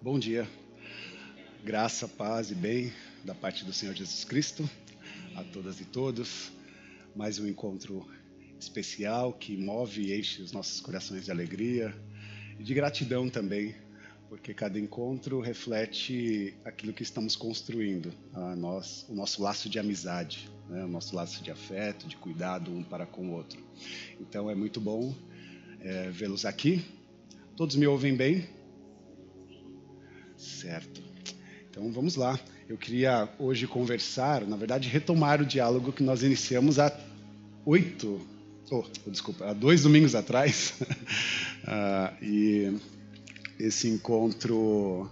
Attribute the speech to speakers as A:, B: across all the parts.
A: Bom dia. Graça, paz e bem da parte do Senhor Jesus Cristo a todas e todos. Mais um encontro especial que move e enche os nossos corações de alegria e de gratidão também, porque cada encontro reflete aquilo que estamos construindo, a nós, o nosso laço de amizade, né? o nosso laço de afeto, de cuidado um para com o outro. Então é muito bom é, vê-los aqui. Todos me ouvem bem? Certo. Então vamos lá. Eu queria hoje conversar, na verdade, retomar o diálogo que nós iniciamos há oito, oh, desculpa, há dois domingos atrás. uh, e esse encontro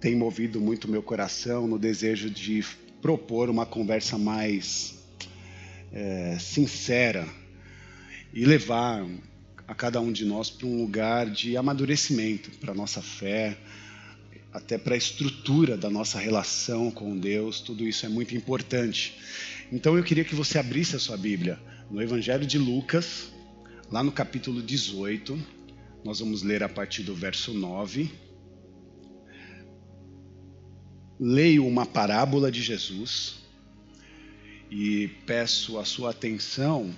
A: tem movido muito meu coração no desejo de propor uma conversa mais é, sincera e levar a cada um de nós para um lugar de amadurecimento para a nossa fé, até para a estrutura da nossa relação com Deus, tudo isso é muito importante. Então eu queria que você abrisse a sua Bíblia no Evangelho de Lucas, lá no capítulo 18, nós vamos ler a partir do verso 9. Leio uma parábola de Jesus e peço a sua atenção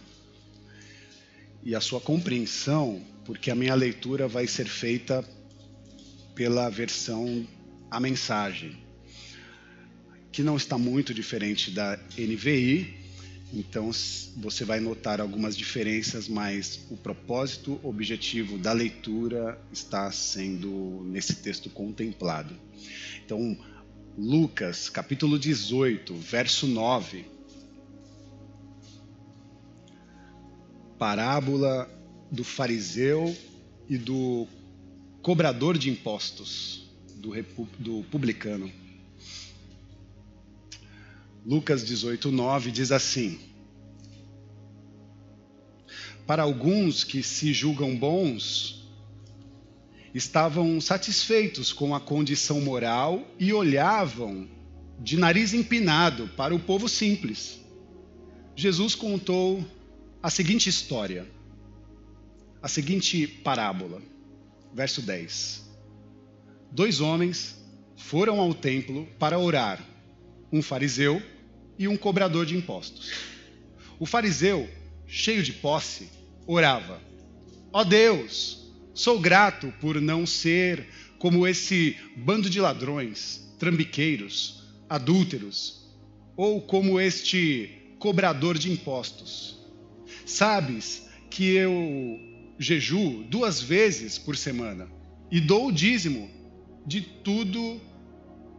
A: e a sua compreensão, porque a minha leitura vai ser feita pela versão A Mensagem, que não está muito diferente da NVI, então você vai notar algumas diferenças, mas o propósito, objetivo da leitura está sendo nesse texto contemplado. Então, Lucas, capítulo 18, verso 9, parábola do fariseu e do cobrador de impostos, do, do publicano. Lucas 18, 9 diz assim: Para alguns que se julgam bons, estavam satisfeitos com a condição moral e olhavam de nariz empinado para o povo simples. Jesus contou a seguinte história, a seguinte parábola. Verso 10. Dois homens foram ao templo para orar, um fariseu e um cobrador de impostos. O fariseu, cheio de posse, orava: Ó oh Deus, sou grato por não ser como esse bando de ladrões, trambiqueiros, adúlteros, ou como este cobrador de impostos. Sabes que eu jejuo duas vezes por semana e dou o dízimo de tudo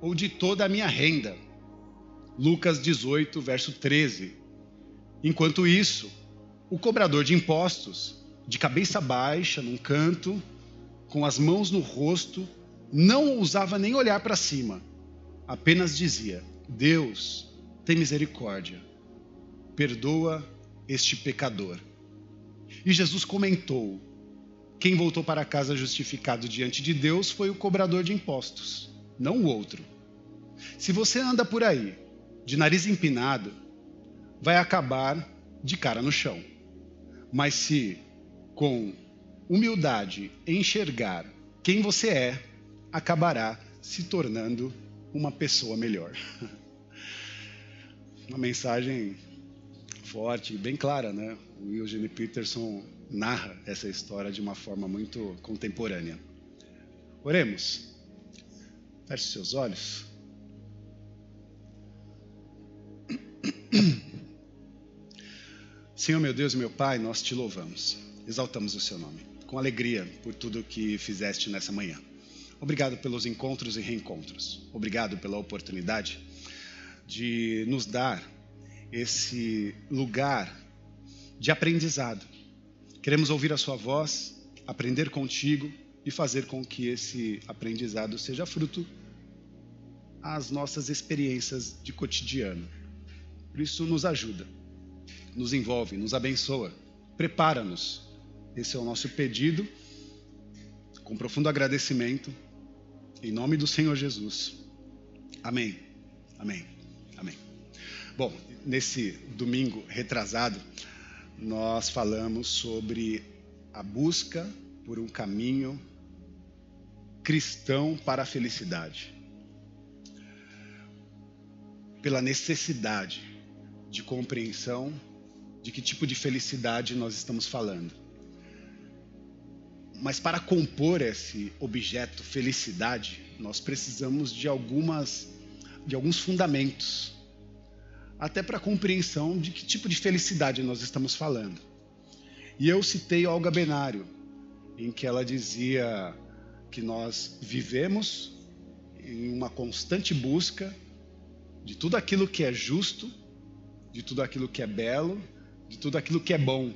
A: ou de toda a minha renda. Lucas 18, verso 13. Enquanto isso, o cobrador de impostos, de cabeça baixa, num canto, com as mãos no rosto, não ousava nem olhar para cima, apenas dizia: Deus, tem misericórdia, perdoa este pecador. E Jesus comentou: quem voltou para casa justificado diante de Deus foi o cobrador de impostos, não o outro. Se você anda por aí, de nariz empinado, vai acabar de cara no chão. Mas se, com humildade, enxergar quem você é, acabará se tornando uma pessoa melhor. Uma mensagem forte, bem clara, né? O Eugene Peterson narra essa história de uma forma muito contemporânea. Oremos. Feche seus olhos. Senhor meu Deus e meu Pai, nós te louvamos, exaltamos o seu nome, com alegria por tudo que fizeste nessa manhã. Obrigado pelos encontros e reencontros. Obrigado pela oportunidade de nos dar esse lugar de aprendizado. Queremos ouvir a Sua voz, aprender contigo e fazer com que esse aprendizado seja fruto às nossas experiências de cotidiano. Por isso, nos ajuda, nos envolve, nos abençoa, prepara-nos. Esse é o nosso pedido, com profundo agradecimento, em nome do Senhor Jesus. Amém. Amém. Amém. Bom, nesse domingo retrasado, nós falamos sobre a busca por um caminho cristão para a felicidade. Pela necessidade de compreensão de que tipo de felicidade nós estamos falando. Mas para compor esse objeto felicidade, nós precisamos de algumas de alguns fundamentos, até para a compreensão de que tipo de felicidade nós estamos falando. E eu citei Olga Benário, em que ela dizia que nós vivemos em uma constante busca de tudo aquilo que é justo, de tudo aquilo que é belo, de tudo aquilo que é bom.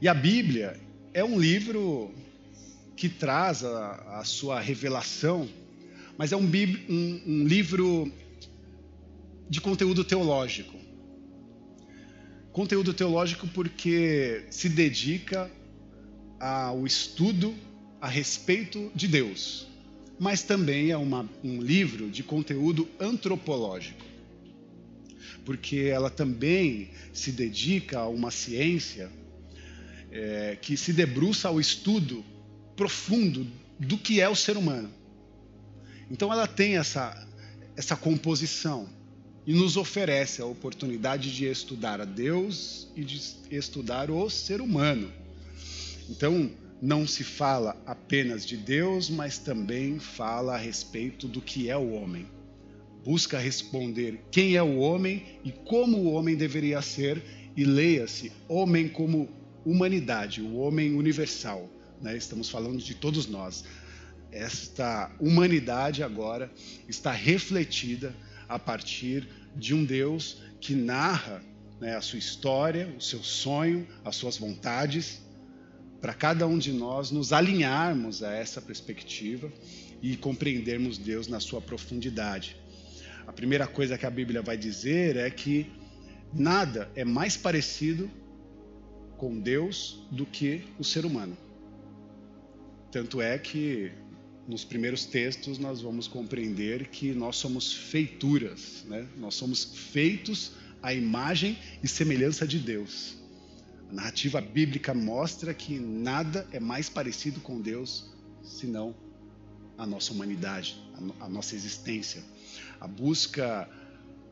A: E a Bíblia é um livro que traz a, a sua revelação, mas é um, um, um livro de conteúdo teológico. Conteúdo teológico porque se dedica ao estudo a respeito de Deus, mas também é uma, um livro de conteúdo antropológico, porque ela também se dedica a uma ciência é, que se debruça ao estudo profundo do que é o ser humano. Então ela tem essa, essa composição e nos oferece a oportunidade de estudar a Deus e de estudar o ser humano. Então, não se fala apenas de Deus, mas também fala a respeito do que é o homem. Busca responder quem é o homem e como o homem deveria ser, e leia-se homem como humanidade, o homem universal. Né? Estamos falando de todos nós. Esta humanidade agora está refletida a partir de um Deus que narra né, a sua história, o seu sonho, as suas vontades, para cada um de nós nos alinharmos a essa perspectiva e compreendermos Deus na sua profundidade. A primeira coisa que a Bíblia vai dizer é que nada é mais parecido com Deus do que o ser humano. Tanto é que nos primeiros textos nós vamos compreender que nós somos feituras, né? nós somos feitos à imagem e semelhança de Deus. A narrativa bíblica mostra que nada é mais parecido com Deus senão a nossa humanidade, a, nossa existência. A busca,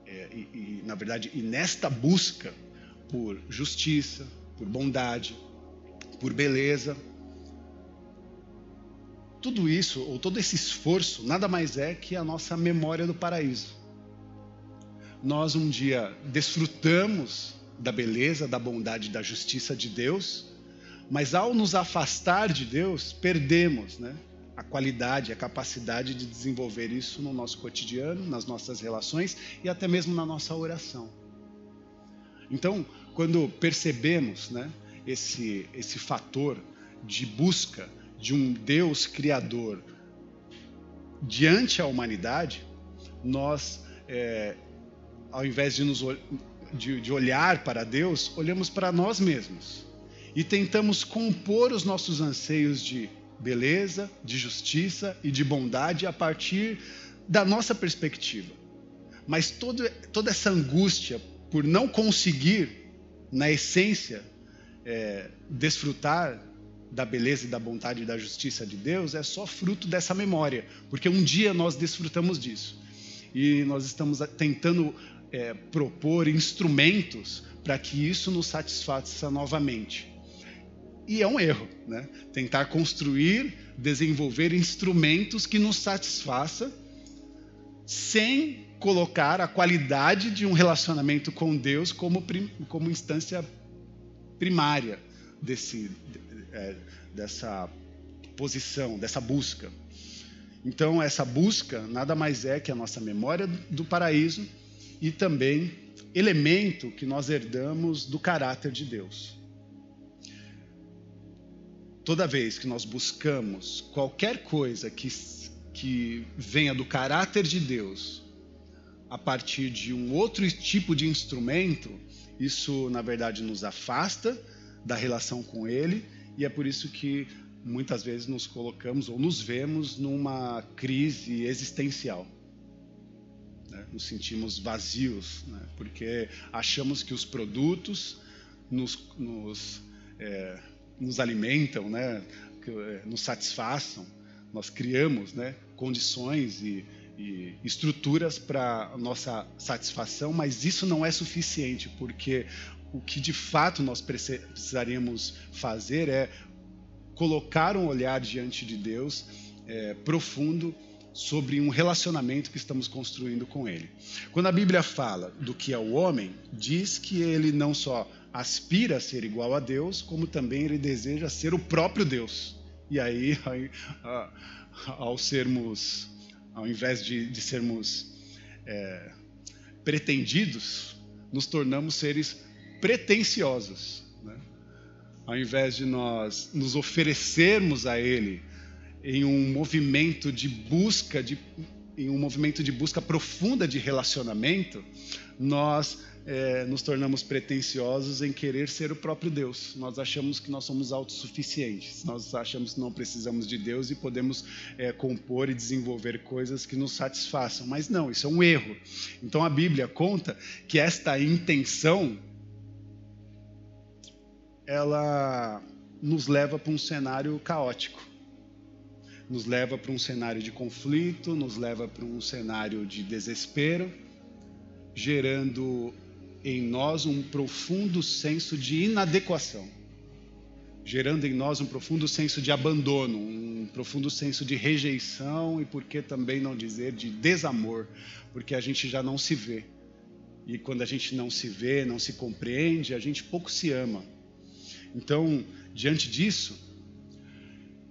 A: é, e, e, na verdade, e nesta busca por justiça, por bondade, por beleza, tudo isso, ou todo esse esforço, nada mais é que a nossa memória do paraíso. Nós um dia desfrutamos da beleza, da bondade, da justiça de Deus, mas ao nos afastar de Deus, perdemos né, a qualidade, a capacidade de desenvolver isso no nosso cotidiano, nas nossas relações e até mesmo na nossa oração. Então, quando percebemos né, esse, esse fator de busca de um Deus criador diante a humanidade, nós, é, ao invés de, nos, de, de olhar para Deus, olhamos para nós mesmos e tentamos compor os nossos anseios de beleza, de justiça e de bondade a partir da nossa perspectiva. Mas todo, toda essa angústia por não conseguir, na essência, é, desfrutar da beleza e da bondade e da justiça de Deus é só fruto dessa memória, porque um dia nós desfrutamos disso e nós estamos tentando é, propor instrumentos para que isso nos satisfaça novamente. E é um erro, né? Tentar construir, desenvolver instrumentos que nos satisfaça sem colocar a qualidade de um relacionamento com Deus como, como instância primária desse, é, dessa posição, dessa busca. Então, essa busca nada mais é que a nossa memória do paraíso e também elemento que nós herdamos do caráter de Deus. Toda vez que nós buscamos qualquer coisa que, que venha do caráter de Deus a partir de um outro tipo de instrumento, isso na verdade nos afasta da relação com Ele e é por isso que muitas vezes nos colocamos ou nos vemos numa crise existencial. Né? Nos sentimos vazios, né? porque achamos que os produtos nos, nos, é, nos alimentam, né? É, nos satisfaçam, nós criamos né, condições e, e estruturas para nossa satisfação, mas isso não é suficiente, porque o que de fato nós precisaríamos fazer é colocar um olhar diante de Deus é, profundo sobre um relacionamento que estamos construindo com Ele. Quando a Bíblia fala do que é o homem, diz que ele não só aspira a ser igual a Deus, como também ele deseja ser o próprio Deus. E aí, ao sermos, ao invés de, de sermos é, pretendidos, nos tornamos seres pretensiosos. Né? Ao invés de nós nos oferecermos a Ele em um movimento de busca, de, em um movimento de busca profunda de relacionamento, nós é, nos tornamos pretensiosos em querer ser o próprio Deus. Nós achamos que nós somos autossuficientes, nós achamos que não precisamos de Deus e podemos é, compor e desenvolver coisas que nos satisfaçam. Mas não, isso é um erro. Então a Bíblia conta que esta intenção ela nos leva para um cenário caótico. Nos leva para um cenário de conflito, nos leva para um cenário de desespero, gerando em nós um profundo senso de inadequação, gerando em nós um profundo senso de abandono, um profundo senso de rejeição e, por que também não dizer, de desamor, porque a gente já não se vê. E quando a gente não se vê, não se compreende, a gente pouco se ama. Então, diante disso,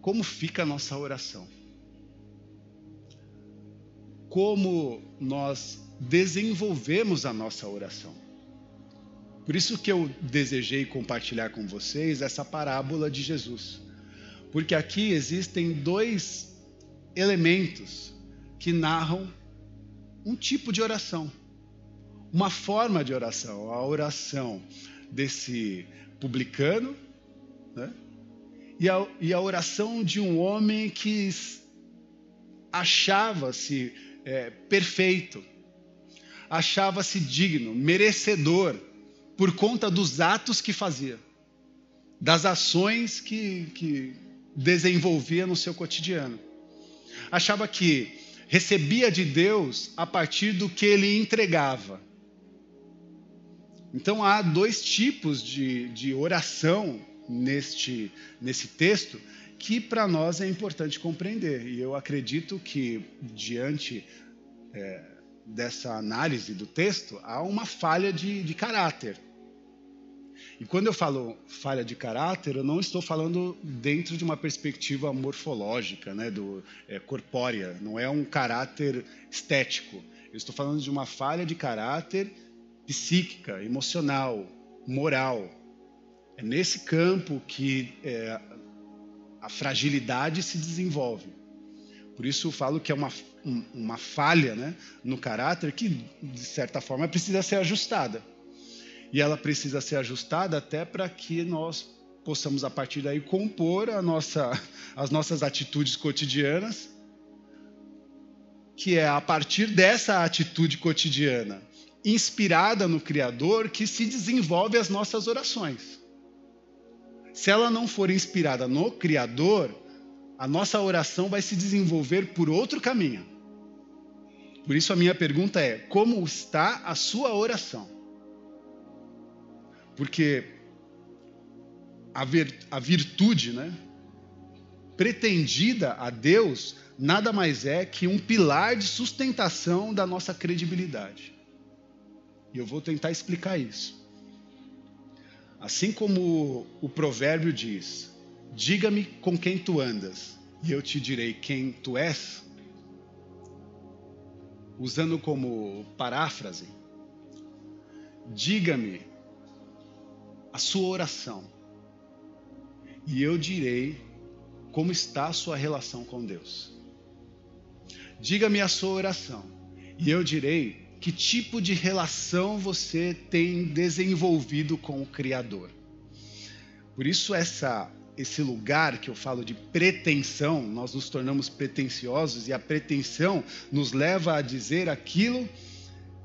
A: como fica a nossa oração? Como nós desenvolvemos a nossa oração? Por isso que eu desejei compartilhar com vocês essa parábola de Jesus. Porque aqui existem dois elementos que narram um tipo de oração, uma forma de oração, a oração desse publicano, né? e, a, e a oração de um homem que achava-se é, perfeito, achava-se digno, merecedor, por conta dos atos que fazia, das ações que, que desenvolvia no seu cotidiano. Achava que recebia de Deus a partir do que ele entregava. Então há dois tipos de, de oração neste, nesse texto que para nós é importante compreender. E eu acredito que, diante é, dessa análise do texto, há uma falha de, de caráter. E quando eu falo falha de caráter, eu não estou falando dentro de uma perspectiva morfológica, né, do, é, corpórea, não é um caráter estético. Eu estou falando de uma falha de caráter psíquica, emocional, moral. É nesse campo que é, a fragilidade se desenvolve. Por isso eu falo que é uma, uma falha né, no caráter que, de certa forma, precisa ser ajustada. E ela precisa ser ajustada até para que nós possamos, a partir daí, compor a nossa, as nossas atitudes cotidianas, que é a partir dessa atitude cotidiana inspirada no Criador que se desenvolve as nossas orações. Se ela não for inspirada no Criador, a nossa oração vai se desenvolver por outro caminho. Por isso a minha pergunta é: como está a sua oração? Porque a, vir, a virtude, né, pretendida a Deus, nada mais é que um pilar de sustentação da nossa credibilidade. E eu vou tentar explicar isso. Assim como o provérbio diz: Diga-me com quem tu andas, e eu te direi quem tu és. Usando como paráfrase, diga-me a sua oração, e eu direi como está a sua relação com Deus. Diga-me a sua oração, e eu direi que tipo de relação você tem desenvolvido com o Criador. Por isso essa esse lugar que eu falo de pretensão, nós nos tornamos pretensiosos e a pretensão nos leva a dizer aquilo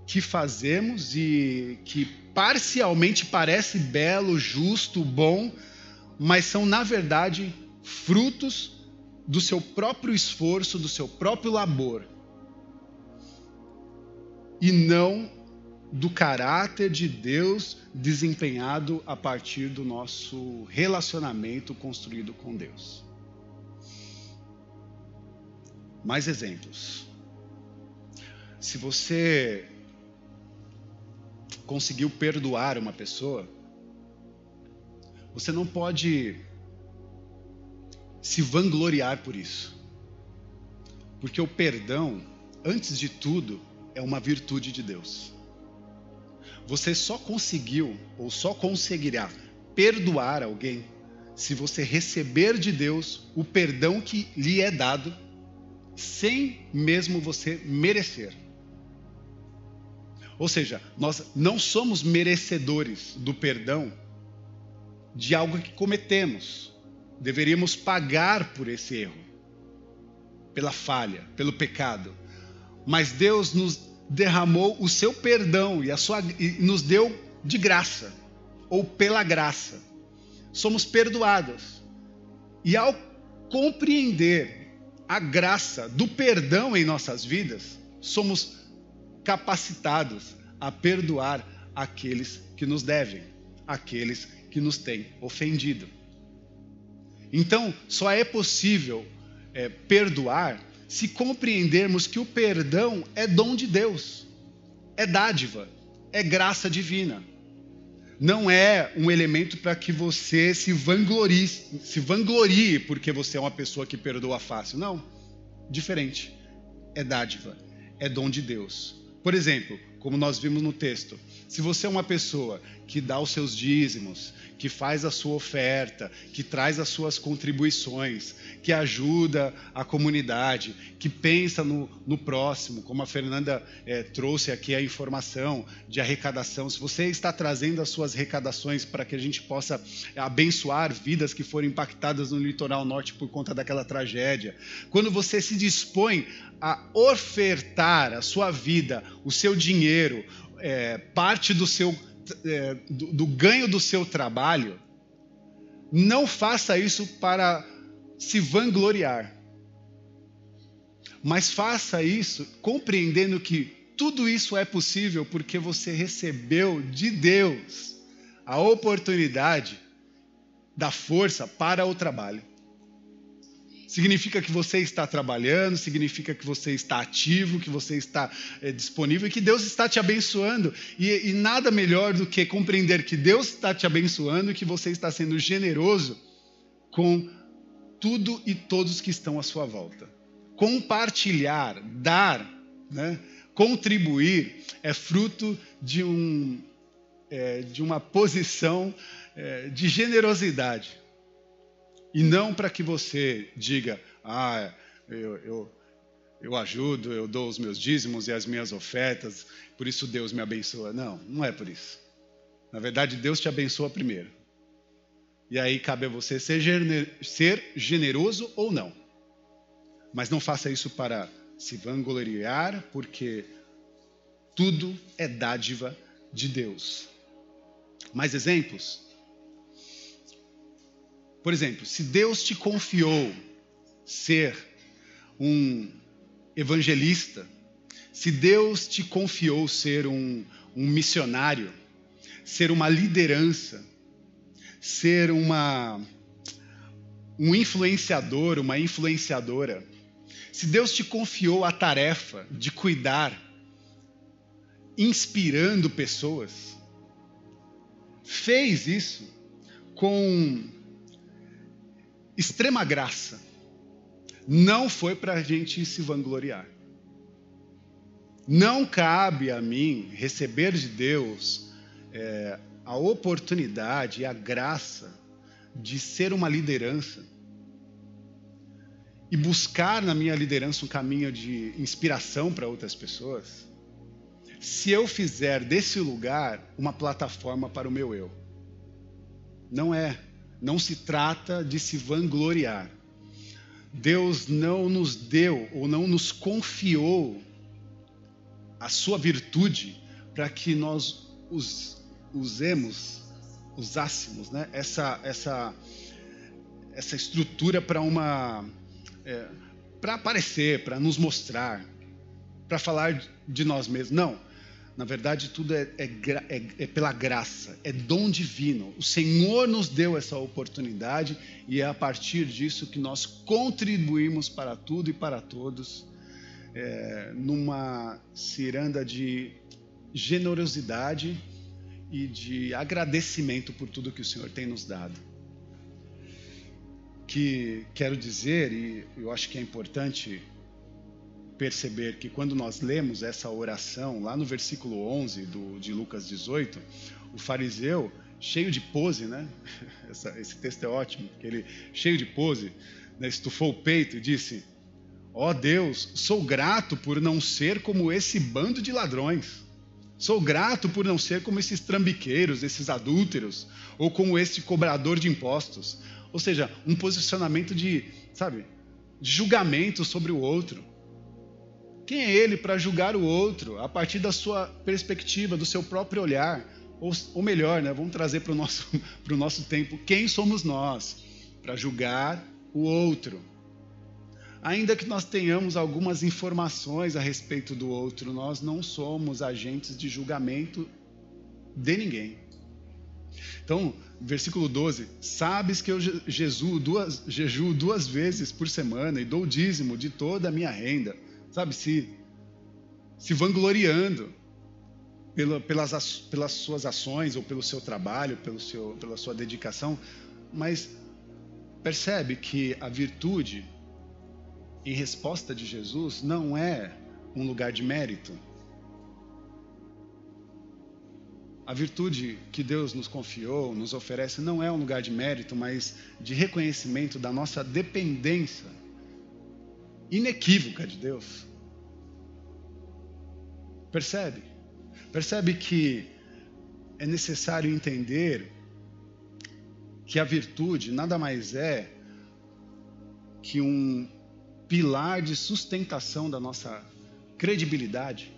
A: que fazemos e que parcialmente parece belo, justo, bom, mas são na verdade frutos do seu próprio esforço, do seu próprio labor, e não do caráter de Deus desempenhado a partir do nosso relacionamento construído com Deus. Mais exemplos. Se você conseguiu perdoar uma pessoa, você não pode se vangloriar por isso. Porque o perdão, antes de tudo, é uma virtude de Deus. Você só conseguiu ou só conseguirá perdoar alguém se você receber de Deus o perdão que lhe é dado, sem mesmo você merecer. Ou seja, nós não somos merecedores do perdão de algo que cometemos. Deveríamos pagar por esse erro, pela falha, pelo pecado. Mas Deus nos derramou o seu perdão e, a sua, e nos deu de graça, ou pela graça. Somos perdoados. E ao compreender a graça do perdão em nossas vidas, somos capacitados a perdoar aqueles que nos devem, aqueles que nos têm ofendido. Então, só é possível é, perdoar se compreendermos que o perdão é dom de Deus, é dádiva, é graça divina. Não é um elemento para que você se vanglorie, se vanglorie porque você é uma pessoa que perdoa fácil. Não, diferente. É dádiva, é dom de Deus. Por exemplo, como nós vimos no texto, se você é uma pessoa que dá os seus dízimos, que faz a sua oferta, que traz as suas contribuições, que ajuda a comunidade, que pensa no, no próximo, como a Fernanda é, trouxe aqui a informação de arrecadação. Se você está trazendo as suas arrecadações para que a gente possa abençoar vidas que foram impactadas no litoral norte por conta daquela tragédia, quando você se dispõe a ofertar a sua vida, o seu dinheiro, é, parte do seu é, do, do ganho do seu trabalho, não faça isso para se vangloriar. Mas faça isso compreendendo que tudo isso é possível porque você recebeu de Deus a oportunidade da força para o trabalho. Significa que você está trabalhando, significa que você está ativo, que você está é, disponível e que Deus está te abençoando. E, e nada melhor do que compreender que Deus está te abençoando e que você está sendo generoso com tudo e todos que estão à sua volta. Compartilhar, dar, né, contribuir é fruto de, um, é, de uma posição é, de generosidade. E não para que você diga, ah, eu, eu, eu ajudo, eu dou os meus dízimos e as minhas ofertas, por isso Deus me abençoa. Não, não é por isso. Na verdade, Deus te abençoa primeiro. E aí cabe a você ser, generoso ou não. Mas não faça isso para se vangloriar, porque tudo é dádiva de Deus. Mais exemplos? Por exemplo, se Deus te confiou ser um evangelista, se Deus te confiou ser um, um missionário, ser uma liderança, ser uma, um influenciador, uma influenciadora, se Deus te confiou a tarefa de cuidar, inspirando pessoas, fez isso com extrema graça. Não foi para a gente se vangloriar. Não cabe a mim receber de Deus é, a oportunidade e a graça de ser uma liderança e buscar na minha liderança um caminho de inspiração para outras pessoas, se eu fizer desse lugar uma plataforma para o meu eu. Não é. Não se trata de se vangloriar. Deus não nos deu ou não nos confiou a sua virtude para que nós us, usemos, usássemos né? essa, essa, essa estrutura para uma é, para aparecer, para nos mostrar, para falar de nós mesmos. Não. Na verdade, tudo é, é, é, é, pela graça, é dom divino. O Senhor nos deu essa oportunidade e é a partir disso que nós contribuímos para tudo e para todos, é, numa ciranda de generosidade e de agradecimento por tudo que o Senhor tem nos dado. Que quero dizer, e eu acho que é importante perceber que quando nós lemos essa oração, lá no versículo 11 do, de Lucas 18, o fariseu, cheio de pose, né? Essa, esse texto é ótimo, porque ele, cheio de pose, né, estufou o peito e disse: Ó oh Deus, sou grato por não ser como esse bando de ladrões. Sou grato por não ser como esses trambiqueiros, esses adúlteros, ou como esse cobrador de impostos. Ou seja, um posicionamento de, sabe, de julgamento sobre o outro. Quem é ele para julgar o outro a partir da sua perspectiva, do seu próprio olhar? Ou, ou melhor, né, vamos trazer para o nosso, nosso tempo: quem somos nós para julgar o outro? Ainda que nós tenhamos algumas informações a respeito do outro, nós não somos agentes de julgamento de ninguém. Então, versículo 12: Sabes que eu jejuo duas, jejuo duas vezes por semana e dou dízimo de toda a minha renda sabe, se, se vangloriando pela, pelas, pelas suas ações ou pelo seu trabalho, pelo seu, pela sua dedicação, mas percebe que a virtude, em resposta de Jesus, não é um lugar de mérito. A virtude que Deus nos confiou, nos oferece, não é um lugar de mérito, mas de reconhecimento da nossa dependência inequívoca de Deus. Percebe? Percebe que é necessário entender que a virtude nada mais é que um pilar de sustentação da nossa credibilidade.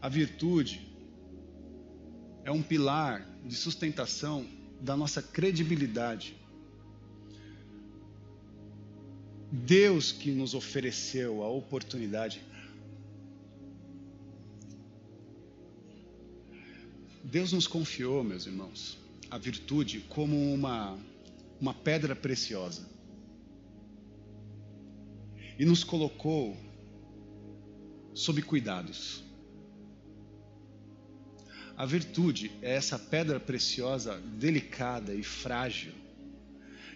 A: A virtude é um pilar de sustentação da nossa credibilidade. Deus que nos ofereceu a oportunidade. Deus nos confiou, meus irmãos, a virtude como uma, uma pedra preciosa. E nos colocou sob cuidados. A virtude é essa pedra preciosa, delicada e frágil,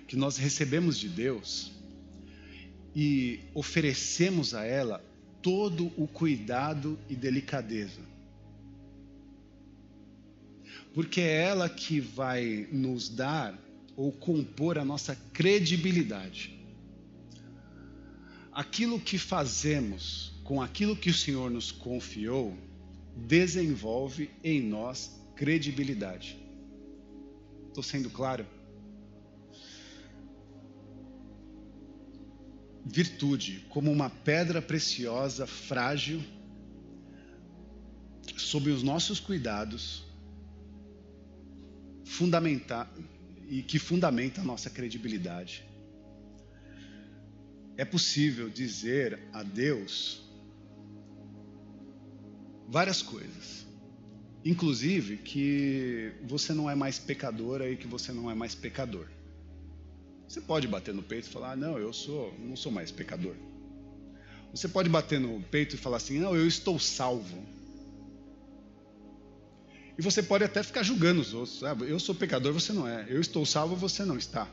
A: que nós recebemos de Deus e oferecemos a ela todo o cuidado e delicadeza. Porque é ela que vai nos dar ou compor a nossa credibilidade. Aquilo que fazemos com aquilo que o Senhor nos confiou desenvolve em nós credibilidade. Estou sendo claro? Virtude como uma pedra preciosa, frágil, sob os nossos cuidados, fundamentar e que fundamenta a nossa credibilidade. É possível dizer a Deus várias coisas, inclusive que você não é mais pecadora e que você não é mais pecador. Você pode bater no peito e falar: ah, "Não, eu sou, não sou mais pecador". Você pode bater no peito e falar assim: "Não, eu estou salvo". E você pode até ficar julgando os outros. Ah, eu sou pecador, você não é. Eu estou salvo, você não está.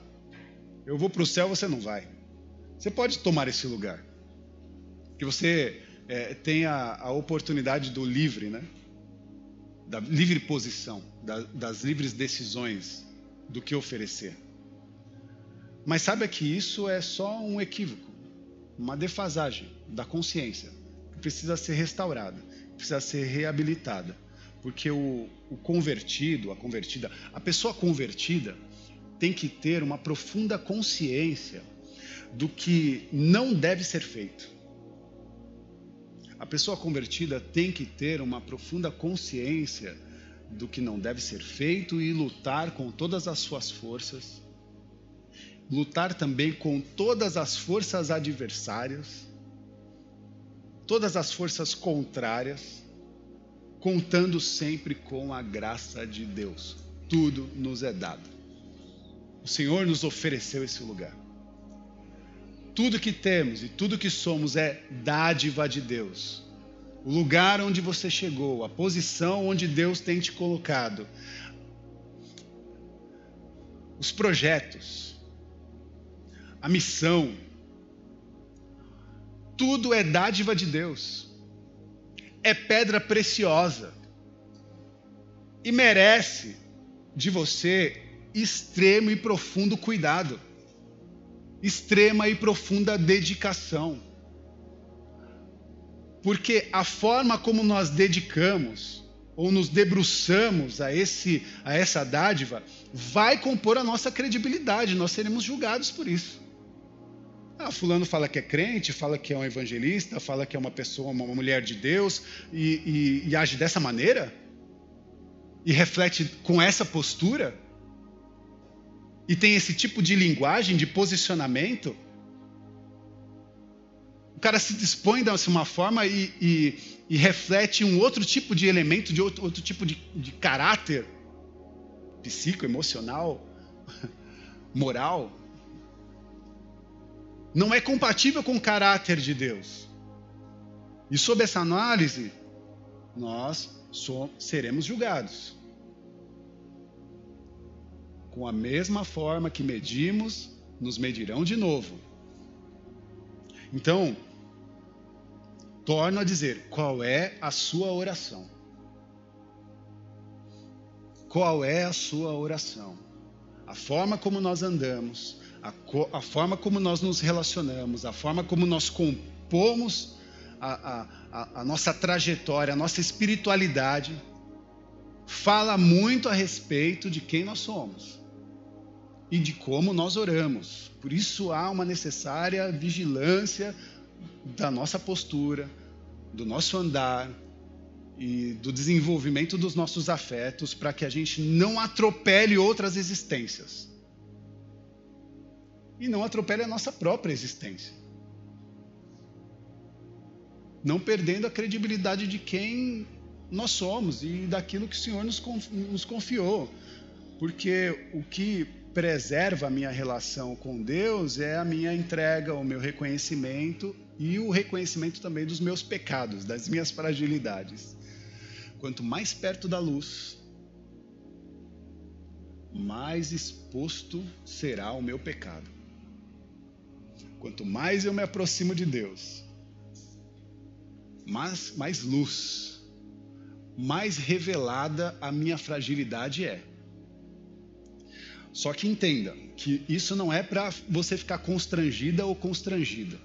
A: Eu vou para o céu, você não vai. Você pode tomar esse lugar. Que você é, tenha a oportunidade do livre, né? Da livre posição, da, das livres decisões do que oferecer. Mas saiba que isso é só um equívoco, uma defasagem da consciência, que precisa ser restaurada, precisa ser reabilitada. Porque o, o convertido, a convertida, a pessoa convertida tem que ter uma profunda consciência do que não deve ser feito. A pessoa convertida tem que ter uma profunda consciência do que não deve ser feito e lutar com todas as suas forças lutar também com todas as forças adversárias, todas as forças contrárias, contando sempre com a graça de Deus. Tudo nos é dado. O Senhor nos ofereceu esse lugar. Tudo que temos e tudo que somos é dádiva de Deus. O lugar onde você chegou, a posição onde Deus tem te colocado, os projetos, a missão, tudo é dádiva de Deus. É pedra preciosa e merece de você extremo e profundo cuidado, extrema e profunda dedicação. Porque a forma como nós dedicamos ou nos debruçamos a, esse, a essa dádiva vai compor a nossa credibilidade, nós seremos julgados por isso. Ah, fulano fala que é crente, fala que é um evangelista, fala que é uma pessoa, uma mulher de Deus e, e, e age dessa maneira? E reflete com essa postura? E tem esse tipo de linguagem, de posicionamento? O cara se dispõe de uma forma e, e, e reflete um outro tipo de elemento, de outro, outro tipo de, de caráter psico, emocional, moral. Não é compatível com o caráter de Deus. E sob essa análise, nós seremos julgados. Com a mesma forma que medimos, nos medirão de novo. Então, torno a dizer: qual é a sua oração? Qual é a sua oração? A forma como nós andamos, a, a forma como nós nos relacionamos, a forma como nós compomos a, a, a nossa trajetória, a nossa espiritualidade, fala muito a respeito de quem nós somos e de como nós oramos. Por isso há uma necessária vigilância da nossa postura, do nosso andar e do desenvolvimento dos nossos afetos para que a gente não atropele outras existências. E não atropele a nossa própria existência. Não perdendo a credibilidade de quem nós somos e daquilo que o Senhor nos confiou. Porque o que preserva a minha relação com Deus é a minha entrega, o meu reconhecimento e o reconhecimento também dos meus pecados, das minhas fragilidades. Quanto mais perto da luz, mais exposto será o meu pecado. Quanto mais eu me aproximo de Deus, mais, mais luz, mais revelada a minha fragilidade é. Só que entenda que isso não é para você ficar constrangida ou constrangida.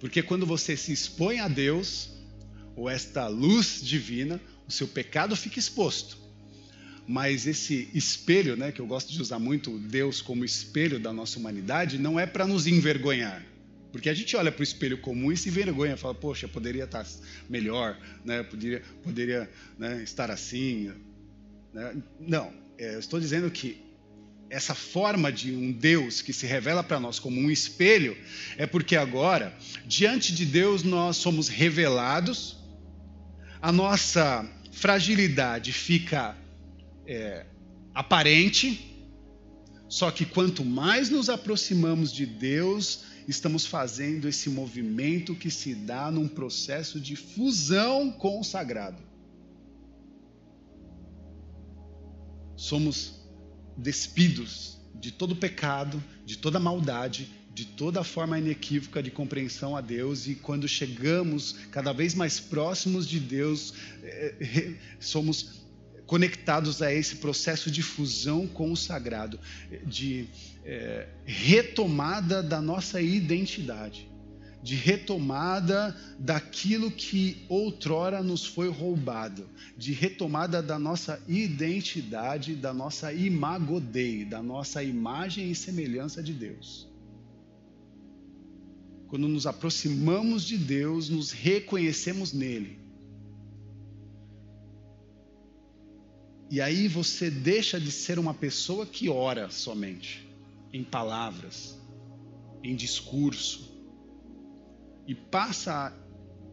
A: Porque quando você se expõe a Deus, ou esta luz divina, o seu pecado fica exposto. Mas esse espelho, né, que eu gosto de usar muito Deus como espelho da nossa humanidade, não é para nos envergonhar. Porque a gente olha para o espelho comum e se envergonha, fala, poxa, poderia estar melhor, né? poderia, poderia né, estar assim. Né? Não, é, eu estou dizendo que essa forma de um Deus que se revela para nós como um espelho é porque agora, diante de Deus, nós somos revelados, a nossa fragilidade fica é, aparente, só que quanto mais nos aproximamos de Deus, estamos fazendo esse movimento que se dá num processo de fusão com o sagrado. somos despidos de todo pecado, de toda maldade, de toda forma inequívoca de compreensão a Deus e quando chegamos cada vez mais próximos de Deus, é, somos conectados a esse processo de fusão com o sagrado, de é, retomada da nossa identidade de retomada daquilo que outrora nos foi roubado, de retomada da nossa identidade, da nossa imagodei, da nossa imagem e semelhança de Deus. Quando nos aproximamos de Deus, nos reconhecemos nele. E aí você deixa de ser uma pessoa que ora somente em palavras, em discurso, e passa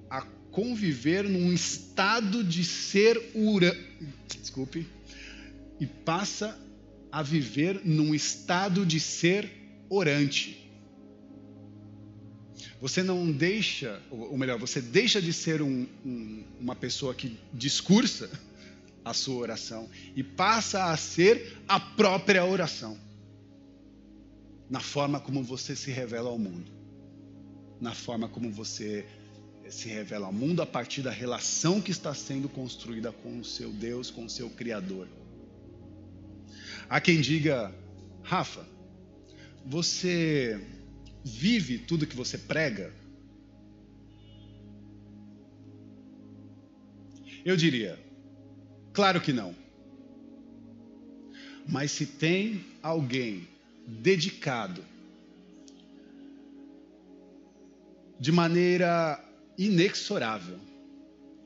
A: a, a conviver num estado de ser ura, desculpe, e passa a viver num estado de ser orante. Você não deixa, ou melhor, você deixa de ser um, um, uma pessoa que discursa a sua oração e passa a ser a própria oração. Na forma como você se revela ao mundo. Na forma como você se revela ao mundo a partir da relação que está sendo construída com o seu Deus, com o seu Criador. Há quem diga, Rafa, você vive tudo que você prega? Eu diria, claro que não. Mas se tem alguém dedicado de maneira inexorável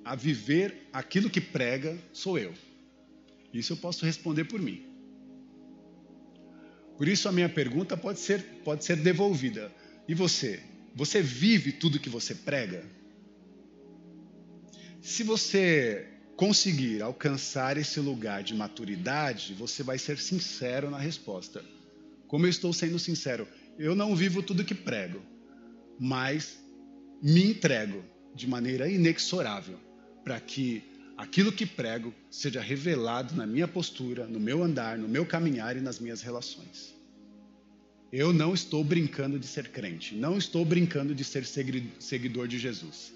A: a viver aquilo que prega, sou eu. Isso eu posso responder por mim. Por isso a minha pergunta pode ser, pode ser devolvida. E você? Você vive tudo que você prega? Se você conseguir alcançar esse lugar de maturidade, você vai ser sincero na resposta. Como eu estou sendo sincero, eu não vivo tudo que prego, mas me entrego de maneira inexorável para que aquilo que prego seja revelado na minha postura, no meu andar, no meu caminhar e nas minhas relações. Eu não estou brincando de ser crente, não estou brincando de ser seguidor de Jesus,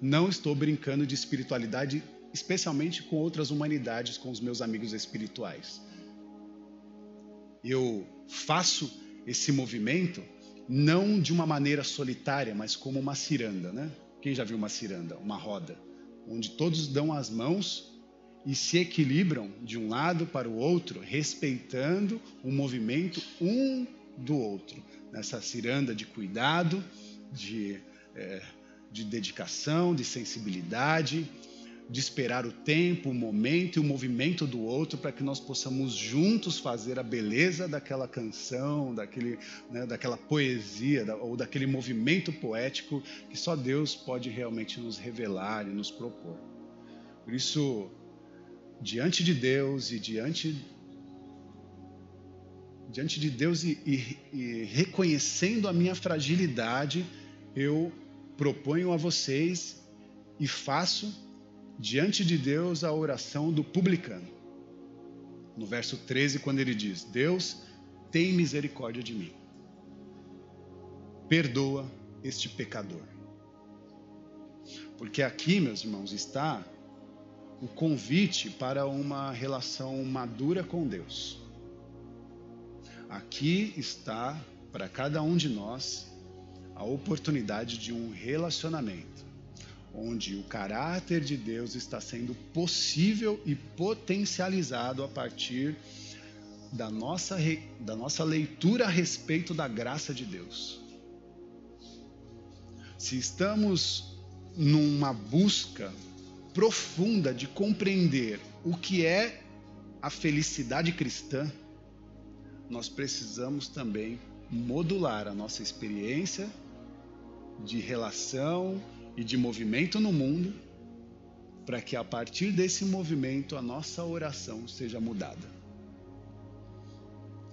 A: não estou brincando de espiritualidade, especialmente com outras humanidades, com os meus amigos espirituais. Eu faço esse movimento não de uma maneira solitária, mas como uma ciranda, né? Quem já viu uma ciranda, uma roda? onde todos dão as mãos e se equilibram de um lado para o outro, respeitando o movimento um do outro, nessa ciranda de cuidado, de, é, de dedicação, de sensibilidade, de esperar o tempo, o momento e o movimento do outro para que nós possamos juntos fazer a beleza daquela canção, daquele, né, daquela poesia da, ou daquele movimento poético que só Deus pode realmente nos revelar e nos propor. Por isso, diante de Deus e diante diante de Deus e, e, e reconhecendo a minha fragilidade, eu proponho a vocês e faço diante de Deus a oração do publicano. No verso 13, quando ele diz: Deus, tem misericórdia de mim. Perdoa este pecador. Porque aqui, meus irmãos, está o convite para uma relação madura com Deus. Aqui está para cada um de nós a oportunidade de um relacionamento onde o caráter de Deus está sendo possível e potencializado a partir da nossa, da nossa leitura a respeito da graça de Deus. Se estamos numa busca profunda de compreender o que é a felicidade cristã, nós precisamos também modular a nossa experiência de relação e de movimento no mundo, para que a partir desse movimento a nossa oração seja mudada.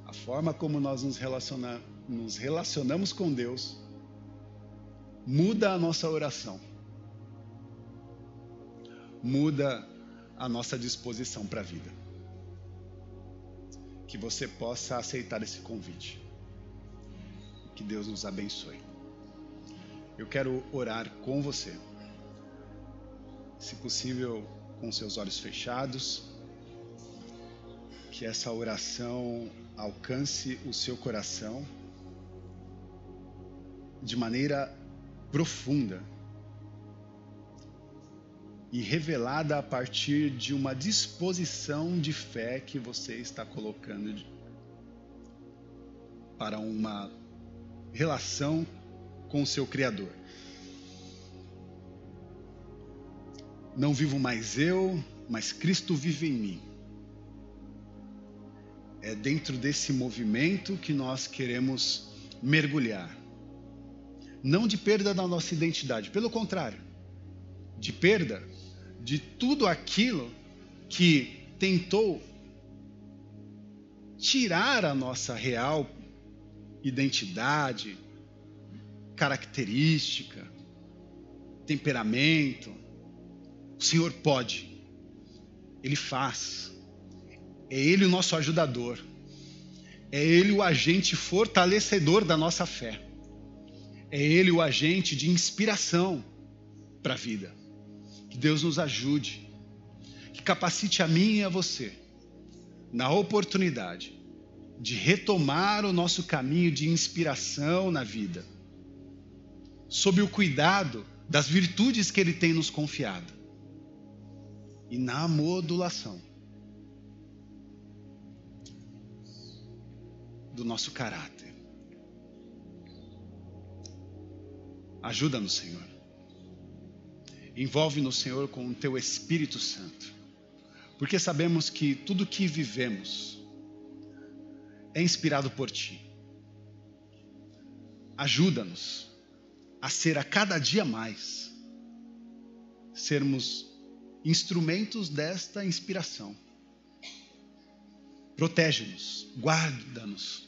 A: A forma como nós nos, relaciona, nos relacionamos com Deus muda a nossa oração, muda a nossa disposição para a vida. Que você possa aceitar esse convite. Que Deus nos abençoe eu quero orar com você. Se possível, com seus olhos fechados, que essa oração alcance o seu coração de maneira profunda e revelada a partir de uma disposição de fé que você está colocando para uma relação com o seu Criador. Não vivo mais eu, mas Cristo vive em mim. é dentro desse movimento que nós queremos mergulhar. Não de perda da nossa identidade, pelo contrário, de perda de tudo aquilo que tentou tirar a nossa real identidade, característica, temperamento. O Senhor pode, Ele faz, é Ele o nosso ajudador, é Ele o agente fortalecedor da nossa fé, é Ele o agente de inspiração para a vida. Que Deus nos ajude, que capacite a mim e a você na oportunidade de retomar o nosso caminho de inspiração na vida, sob o cuidado das virtudes que Ele tem nos confiado e na modulação do nosso caráter. Ajuda-nos, Senhor. Envolve-nos, Senhor, com o Teu Espírito Santo, porque sabemos que tudo que vivemos é inspirado por Ti. Ajuda-nos a ser a cada dia mais, sermos instrumentos desta inspiração. Protege-nos, guarda-nos.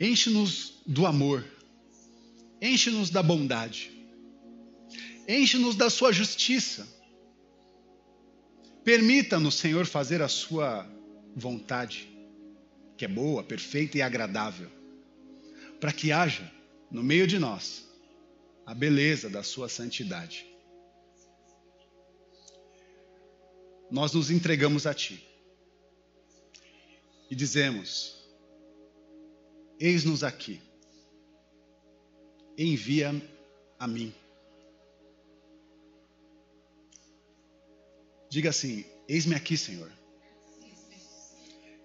A: Enche-nos do amor, enche-nos da bondade, enche-nos da sua justiça. Permita-nos, Senhor, fazer a sua vontade, que é boa, perfeita e agradável para que haja no meio de nós a beleza da Sua santidade. Nós nos entregamos a Ti e dizemos: Eis-nos aqui, envia a mim. Diga assim: Eis-me aqui, Senhor.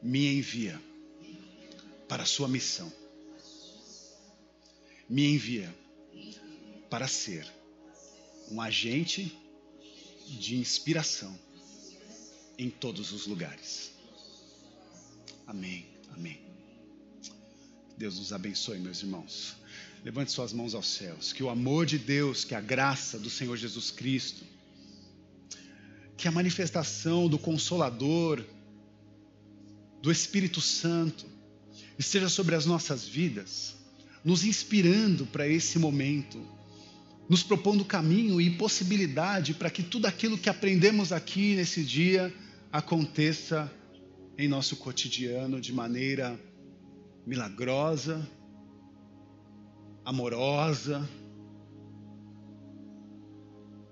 A: Me envia para a sua missão me envia para ser um agente de inspiração em todos os lugares. Amém. Amém. Deus nos abençoe, meus irmãos. Levante suas mãos aos céus. Que o amor de Deus, que a graça do Senhor Jesus Cristo, que a manifestação do Consolador, do Espírito Santo, esteja sobre as nossas vidas nos inspirando para esse momento, nos propondo caminho e possibilidade para que tudo aquilo que aprendemos aqui nesse dia aconteça em nosso cotidiano de maneira milagrosa, amorosa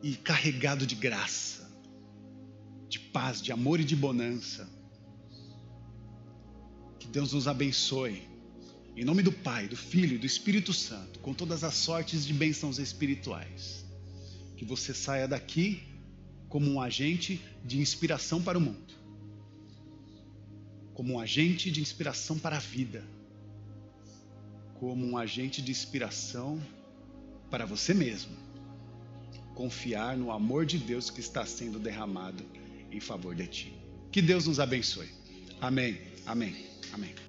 A: e carregado de graça, de paz, de amor e de bonança. Que Deus nos abençoe em nome do Pai, do Filho e do Espírito Santo, com todas as sortes de bênçãos espirituais. Que você saia daqui como um agente de inspiração para o mundo, como um agente de inspiração para a vida, como um agente de inspiração para você mesmo. Confiar no amor de Deus que está sendo derramado em favor de ti. Que Deus nos abençoe. Amém. Amém. Amém.